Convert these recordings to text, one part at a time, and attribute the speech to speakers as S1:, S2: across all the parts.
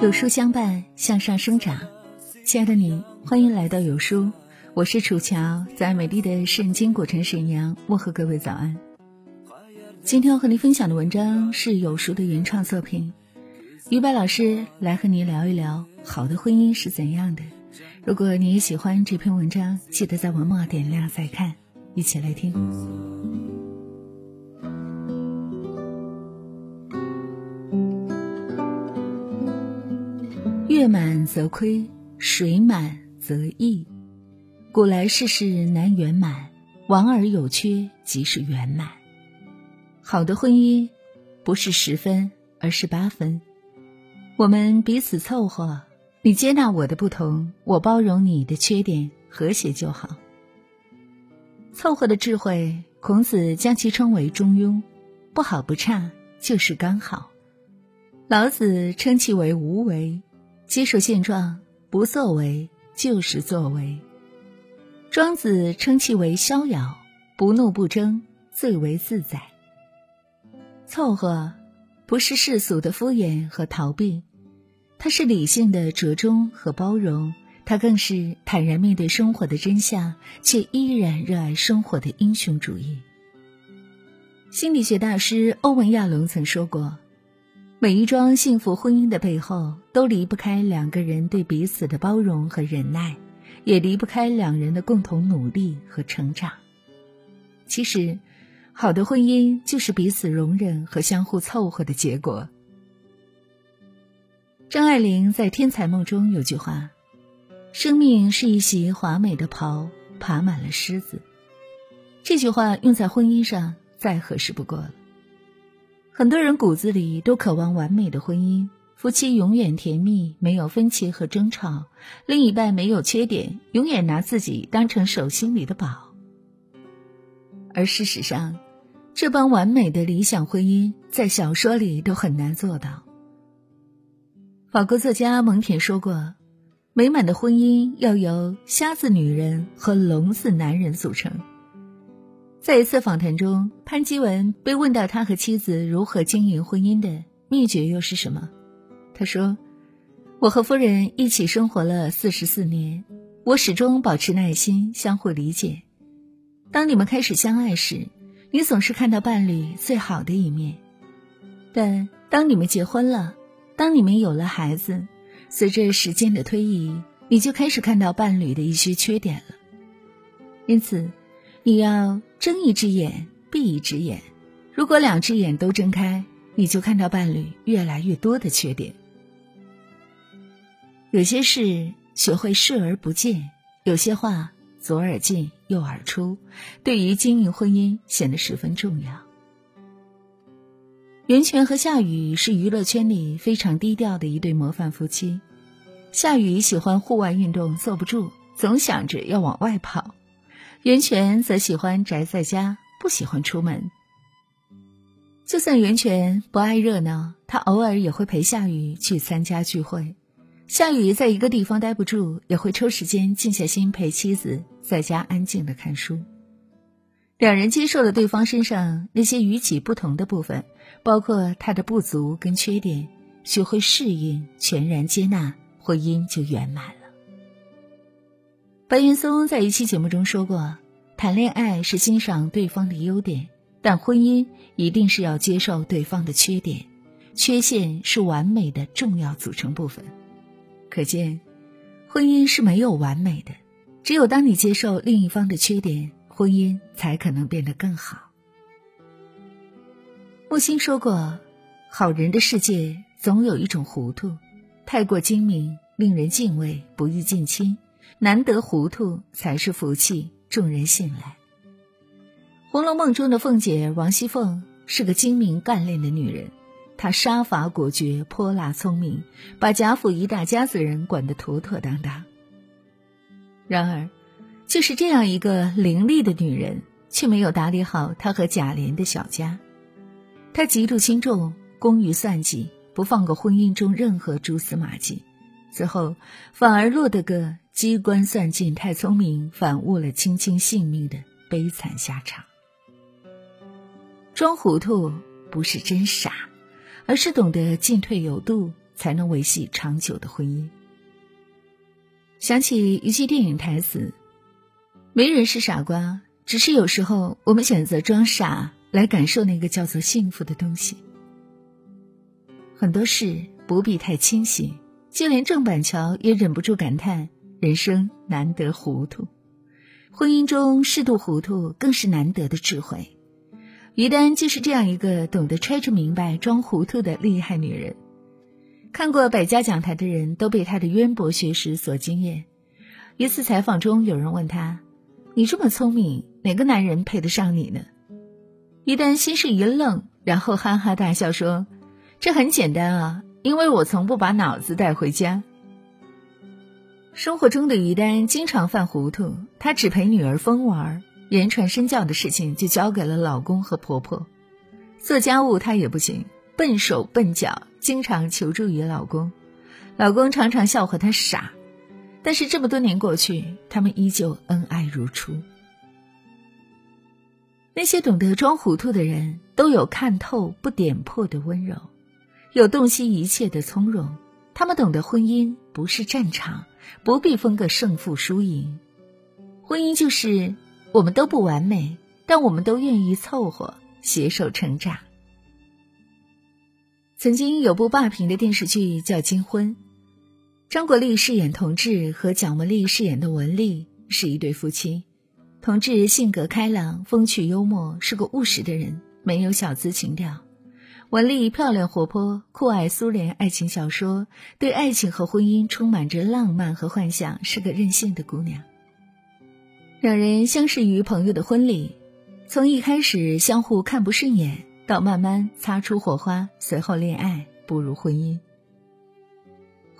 S1: 有书相伴，向上生长。亲爱的你，欢迎来到有书，我是楚乔，在美丽的圣经古城沈阳问候各位早安。今天要和您分享的文章是有书的原创作品，于白老师来和您聊一聊好的婚姻是怎样的。如果你也喜欢这篇文章，记得在文末点亮再看，一起来听。月满则亏，水满则溢。古来世事难圆满，往而有缺即是圆满。好的婚姻不是十分，而是八分。我们彼此凑合。你接纳我的不同，我包容你的缺点，和谐就好。凑合的智慧，孔子将其称为中庸，不好不差，就是刚好。老子称其为无为，接受现状，不作为就是作为。庄子称其为逍遥，不怒不争，最为自在。凑合，不是世俗的敷衍和逃避。它是理性的折中和包容，他更是坦然面对生活的真相，却依然热爱生活的英雄主义。心理学大师欧文·亚龙曾说过：“每一桩幸福婚姻的背后，都离不开两个人对彼此的包容和忍耐，也离不开两人的共同努力和成长。”其实，好的婚姻就是彼此容忍和相互凑合的结果。张爱玲在《天才梦》中有句话：“生命是一袭华美的袍，爬满了虱子。”这句话用在婚姻上再合适不过了。很多人骨子里都渴望完美的婚姻，夫妻永远甜蜜，没有分歧和争吵，另一半没有缺点，永远拿自己当成手心里的宝。而事实上，这般完美的理想婚姻，在小说里都很难做到。法国作家蒙恬说过：“美满的婚姻要由瞎子女人和聋子男人组成。”在一次访谈中，潘基文被问到他和妻子如何经营婚姻的秘诀又是什么，他说：“我和夫人一起生活了四十四年，我始终保持耐心，相互理解。当你们开始相爱时，你总是看到伴侣最好的一面，但当你们结婚了。”当你们有了孩子，随着时间的推移，你就开始看到伴侣的一些缺点了。因此，你要睁一只眼闭一只眼。如果两只眼都睁开，你就看到伴侣越来越多的缺点。有些事学会视而不见，有些话左耳进右耳出，对于经营婚姻显得十分重要。袁泉和夏雨是娱乐圈里非常低调的一对模范夫妻。夏雨喜欢户外运动，坐不住，总想着要往外跑；袁泉则喜欢宅在家，不喜欢出门。就算袁泉不爱热闹，他偶尔也会陪夏雨去参加聚会。夏雨在一个地方待不住，也会抽时间静下心陪妻子在家安静的看书。两人接受了对方身上那些与己不同的部分，包括他的不足跟缺点，学会适应，全然接纳，婚姻就圆满了。白云松在一期节目中说过：“谈恋爱是欣赏对方的优点，但婚姻一定是要接受对方的缺点，缺陷是完美的重要组成部分。”可见，婚姻是没有完美的，只有当你接受另一方的缺点。婚姻才可能变得更好。木心说过：“好人的世界总有一种糊涂，太过精明，令人敬畏，不易近亲。难得糊涂才是福气，众人信赖。”《红楼梦》中的凤姐王熙凤是个精明干练的女人，她杀伐果决，泼辣聪明，把贾府一大家子人管得妥妥当当。然而，就是这样一个伶俐的女人，却没有打理好她和贾琏的小家。她极度轻重，工于算计，不放过婚姻中任何蛛丝马迹，最后反而落得个机关算尽太聪明，反误了卿卿性命的悲惨下场。装糊涂不是真傻，而是懂得进退有度，才能维系长久的婚姻。想起一句电影台词：“没人是傻瓜，只是有时候我们选择装傻来感受那个叫做幸福的东西。”很多事不必太清醒，就连郑板桥也忍不住感叹：“人生难得糊涂。”婚姻中适度糊涂更是难得的智慧。于丹就是这样一个懂得揣着明白装糊涂的厉害女人。看过百家讲坛的人都被她的渊博学识所惊艳。一次采访中，有人问她：“你这么聪明，哪个男人配得上你呢？”于丹先是一愣，然后哈哈大笑说：“这很简单啊，因为我从不把脑子带回家。”生活中的于丹经常犯糊涂，她只陪女儿疯玩，言传身教的事情就交给了老公和婆婆。做家务她也不行，笨手笨脚，经常求助于老公。老公常常笑话她傻，但是这么多年过去，他们依旧恩爱如初。那些懂得装糊涂的人，都有看透不点破的温柔，有洞悉一切的从容。他们懂得婚姻不是战场。不必分个胜负输赢，婚姻就是我们都不完美，但我们都愿意凑合，携手成长。曾经有部霸屏的电视剧叫《金婚》，张国立饰演同志和蒋雯丽饰演的文丽是一对夫妻。同志性格开朗、风趣幽默，是个务实的人，没有小资情调。文丽漂亮活泼，酷爱苏联爱情小说，对爱情和婚姻充满着浪漫和幻想，是个任性的姑娘。两人相识于朋友的婚礼，从一开始相互看不顺眼，到慢慢擦出火花，随后恋爱步入婚姻。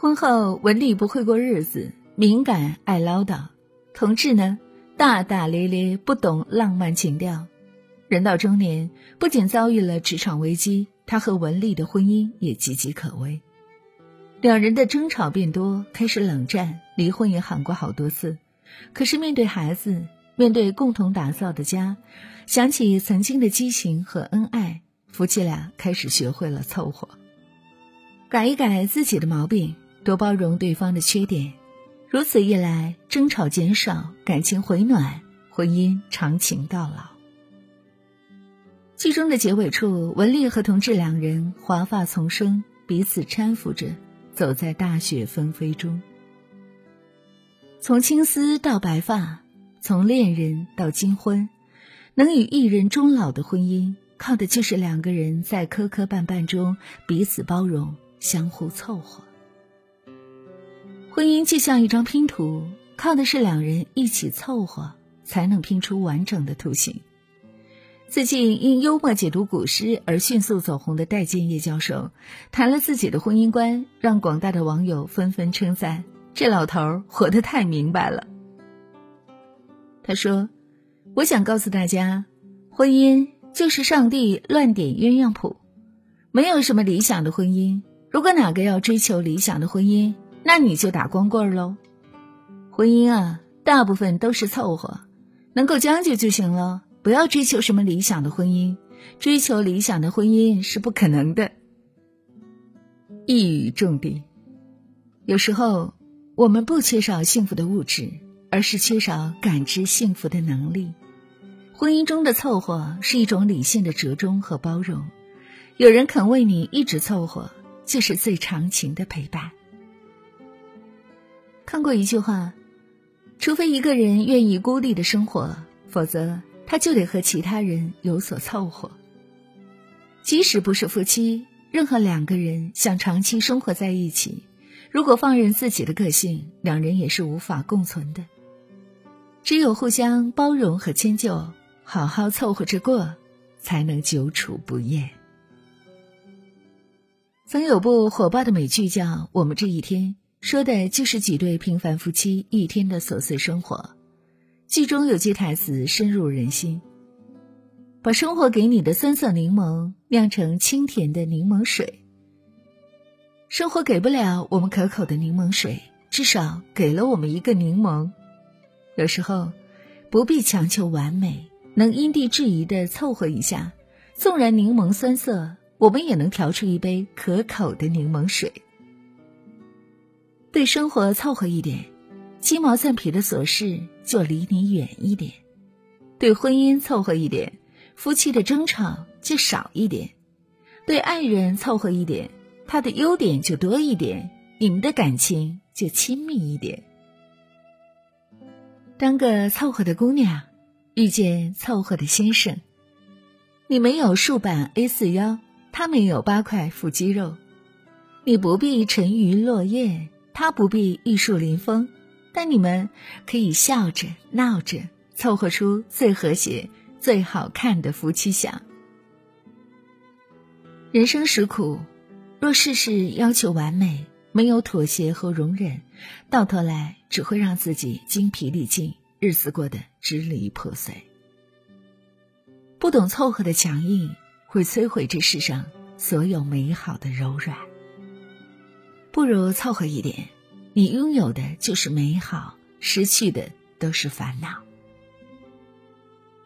S1: 婚后，文丽不会过日子，敏感爱唠叨；同志呢，大大咧咧，不懂浪漫情调。人到中年，不仅遭遇了职场危机。他和文丽的婚姻也岌岌可危，两人的争吵变多，开始冷战，离婚也喊过好多次。可是面对孩子，面对共同打造的家，想起曾经的激情和恩爱，夫妻俩开始学会了凑合，改一改自己的毛病，多包容对方的缺点。如此一来，争吵减少，感情回暖，婚姻长情到老。剧中的结尾处，文丽和同志两人华发丛生，彼此搀扶着走在大雪纷飞中。从青丝到白发，从恋人到金婚，能与一人终老的婚姻，靠的就是两个人在磕磕绊绊中彼此包容、相互凑合。婚姻就像一张拼图，靠的是两人一起凑合，才能拼出完整的图形。最近因幽默解读古诗而迅速走红的戴建业教授，谈了自己的婚姻观，让广大的网友纷纷称赞这老头活得太明白了。他说：“我想告诉大家，婚姻就是上帝乱点鸳鸯谱，没有什么理想的婚姻。如果哪个要追求理想的婚姻，那你就打光棍喽。婚姻啊，大部分都是凑合，能够将就就行了。”不要追求什么理想的婚姻，追求理想的婚姻是不可能的。一语中的，有时候我们不缺少幸福的物质，而是缺少感知幸福的能力。婚姻中的凑合是一种理性的折中和包容，有人肯为你一直凑合，就是最长情的陪伴。看过一句话，除非一个人愿意孤立的生活，否则。他就得和其他人有所凑合，即使不是夫妻，任何两个人想长期生活在一起，如果放任自己的个性，两人也是无法共存的。只有互相包容和迁就，好好凑合着过，才能久处不厌。曾有部火爆的美剧叫《我们这一天》，说的就是几对平凡夫妻一天的琐碎生活。剧中有句台词深入人心：“把生活给你的酸涩柠檬酿成清甜的柠檬水。”生活给不了我们可口的柠檬水，至少给了我们一个柠檬。有时候，不必强求完美，能因地制宜的凑合一下，纵然柠檬酸涩，我们也能调出一杯可口的柠檬水。对生活凑合一点，鸡毛蒜皮的琐事就离你远一点；对婚姻凑合一点，夫妻的争吵就少一点；对爱人凑合一点，他的优点就多一点，你们的感情就亲密一点。当个凑合的姑娘，遇见凑合的先生。你没有竖板 A 四腰，他没有八块腹肌肉。你不必沉鱼落雁，他不必玉树临风，但你们可以笑着闹着，凑合出最和谐、最好看的夫妻相。人生实苦，若事事要求完美。没有妥协和容忍，到头来只会让自己精疲力尽，日子过得支离破碎。不懂凑合的强硬，会摧毁这世上所有美好的柔软。不如凑合一点，你拥有的就是美好，失去的都是烦恼。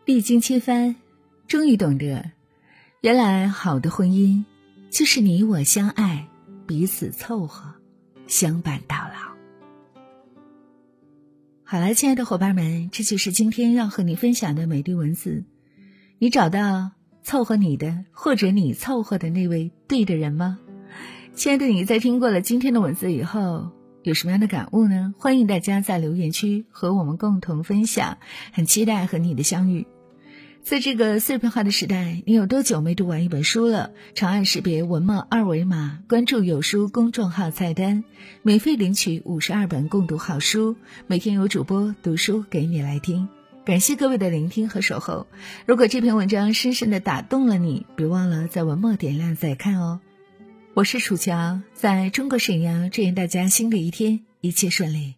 S1: 历经千帆，终于懂得，原来好的婚姻，就是你我相爱。彼此凑合，相伴到老。好了，亲爱的伙伴们，这就是今天要和你分享的美丽文字。你找到凑合你的，或者你凑合的那位对的人吗？亲爱的你，在听过了今天的文字以后，有什么样的感悟呢？欢迎大家在留言区和我们共同分享，很期待和你的相遇。在这个碎片化的时代，你有多久没读完一本书了？长按识别文末二维码，关注有书公众号菜单，免费领取五十二本共读好书，每天有主播读书给你来听。感谢各位的聆听和守候。如果这篇文章深深的打动了你，别忘了在文末点亮再看哦。我是楚乔，在中国沈阳，祝愿大家新的一天一切顺利。